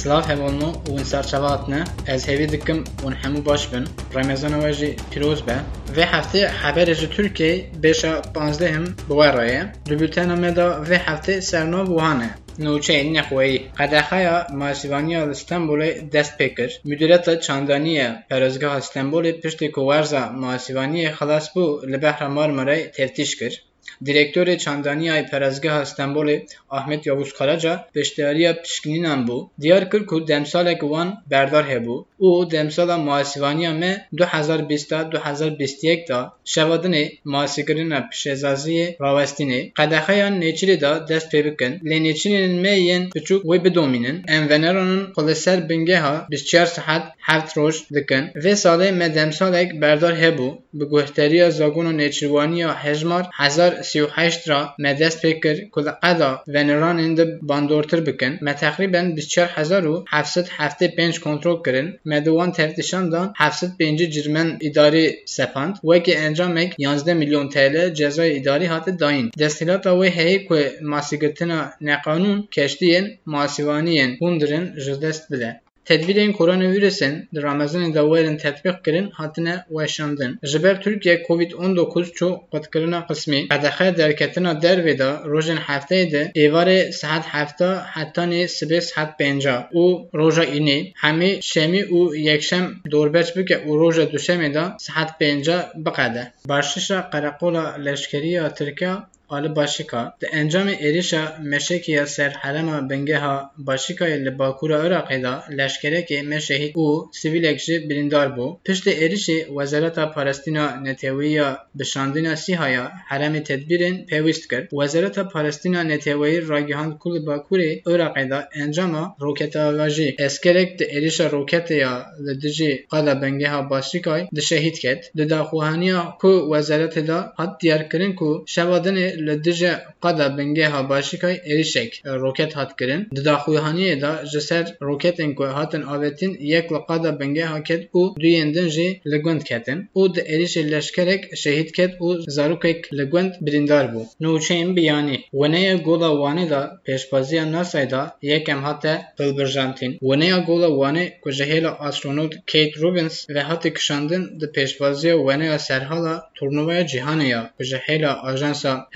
سلاح هەوڵن و ونسەر نه، از هێوی دکم ون هەموو باش بن ڕێمێزانەوە ژی پیرۆز بە vê heftê heberê ji Tirkiyeyê bêşa panzdeh him bi we raye li bültena me da vê heftê sernov wihan قدخایا ماسیوانی استانبول دست پیکر مدیریت چاندانی پرزگاه استانبول پشت کوارزا ماسیوانی خلاص بو لبحر مارمرای تفتیش کرد دیرکتور چندانی پرزگاه استنبول احمد یاووز کاراجا بشتیاریه پیشگینینان بو دیار کرد که دمسالک وان بردار هبو او دمسالا ماسیوانیا مه 2020 2021 دا شوادن ماسیگرین پیشزازی راوستینی قدخیان نیچری دا دست پی بکن لنیچرین مه ین بچوک وی بدومینن انونرانن قلسر بنگه ها 24 ساعت 7 روش دکن و ساله مه دمسالک بردار هبو به گوهتری زاگون و نیچروانی و هجمار هزار 38 را مدست کل قضا و نران اند باندورتر بکن. ما تقریبا 24775 کنترل کردن ما دوان تفتیشان دان 705 جرمن اداری سپاند. و که انجام 11 میلیون تل جزای اداری هات داین. دستیلات و هی که ماسیگتنا نقانون کشتیین ماسیوانیین هندرن جدست بله. Tedbirên koronavirüsên di Ramezanê de werin tetbîq kirin hatine weşandin. Ji ber Tirkiye COVID-19 çû qutkirina qismî qedexe derketina dervê de rojên hefteyê de êvarê saet hefta hetanê sibê saet pênca û roja înê hemî şemî û yekşem dorbeç bike û roja duşemê de saet pênca biqede. Başişa Qereqola Leşkeriya Tirkiya Ali Başika di encamê êrişa meşekiya ser herema bingeha Başikayê li Bakur'a Iraqê da leşkerekê me şehîd û sivîlek jî birîndar bû. Piştî êrişê Wezareta Palestîna Netewîya bişandina Sîhaya heremê tedbîrên pêwîst kir. Wezareta Palestîna Netewî ragihand ku li Bakurê Iraqê da encama roketavajî eskerek di êrişa roketeya li dijî qala bingeha Başikay di şehîd ket. Di daxuhaniya ku wezaretê da hat diyarkirin ku şevadinê li dijî qeda bingeha Başîkay êrişek roket hat kirin. Di daxuyaniyê de ji ser roketên ku hatin avêtin yek li qeda bingeha ket û duyên din jî li gund ketin û di êrişê leşkerek şehîd ket û zarokek li gund birîndar bû. Nûçeyên biyanî Weneya Gola Wanê da pêşbaziya NASAyê da yekem hate hilbirjandîn. Weneya Gola Wanê ku ji hêla astronot Kate Robbins ve hatê kişandin di pêşbaziya weneya serhala turnuvaya cîhanê ya ajansa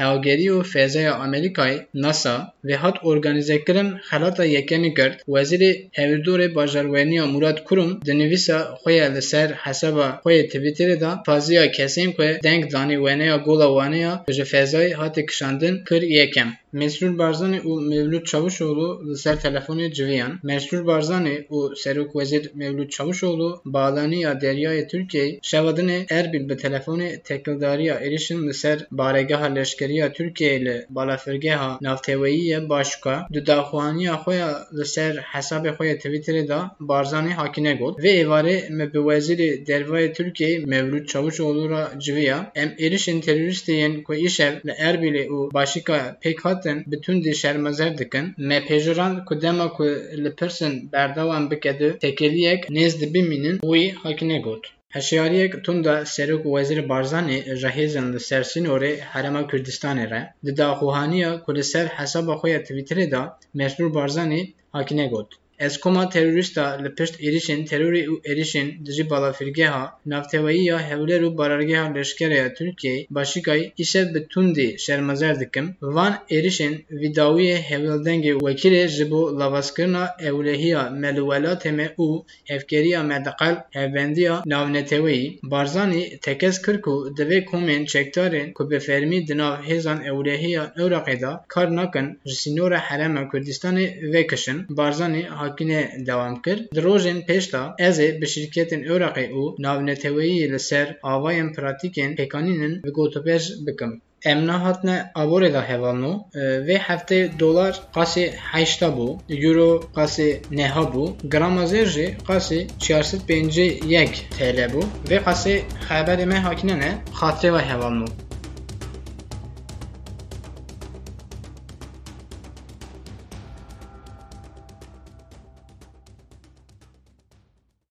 (NASA) vê hat organizekirin xelata yekemî girt, Wezîrê Hevdorê Bajarweniya Murad Kurum di nivîsa xwe ya li ser hesaba xwe yê Twitterê da paziya kesên ku deng danî weneya gola Wanê ya ji fêzayê hatê kişandin kir yekem. Mesrûr Barzanî û Mevlûd Çavuşoğlu li ser telefonê civiyan. Mesrûr Barzanî û Serokwezîr Mevlûd Çavuşoğlu balaniya Deryayê Tirkiyeyê şevadinê Erbil bi telefonê tekildariya êrişin li ser baregeha leşkeriya Tirkiyeyê li balafirgeha navteweyî Başûka di daxuyaniya xwe ya li ser hesabê xwe yê Twitterê da Barzanî hakine got. Vê êvarê me bi Wezîrê Dervayê Tirkiyeyê Mevlûd Çavuşoğlu ra civiya em êrişên terorîstiyên ku îşev li Erbilê û Başîka pêk hat hatin bi tundî şermezer dikin. Me pêjiran ku dema ku li pirsin di tekeliyek nêz dibimînin wî hakine got Hişyariyek tunda Serok Wezîr Barzanî ji hêzên li ser sînorê Herêma Kurdistanê re di daxuyaniya ku li ser hesaba xwe ya Twitterê da Mesrûr Barzanî hakine got. Eskoma terorîsta li pişt êrişên terorê û êrişên di jî balafirgeha navteweyî ya Hewler û barargeha leşkereya Tirkiyeyê Başîkayê îşev bi tundî şermezer dikim. Van êrişên vîdawiyê hevildengê wekîrê ji bo lavazkirina ewlehiya me li welatê me û hevkeriya me di qel hevbendiya navneteweyî Barzanî tekez kir ku divê komên çekdarên ku bi fermî di nav hêzan ewlehiya Iraqê da kar nakin ji sînora Herêma Kurdistanê vekişin. Barzanî hakine devam kir. Di rojên pêş de ez ê bi şîrketên Iraqê û navneteweyî li ser avayên pratîkên pêkanînin vigotopêj bikim. Em nehatine aborê de hevalno. Vê heftê dolar qasê heşta bû, euro qasê neha bû, grama zêr jî qasê çarsed pêncî yek TL bû. Vê qasê xeberê me hakine ne, xatirê ve hevalno.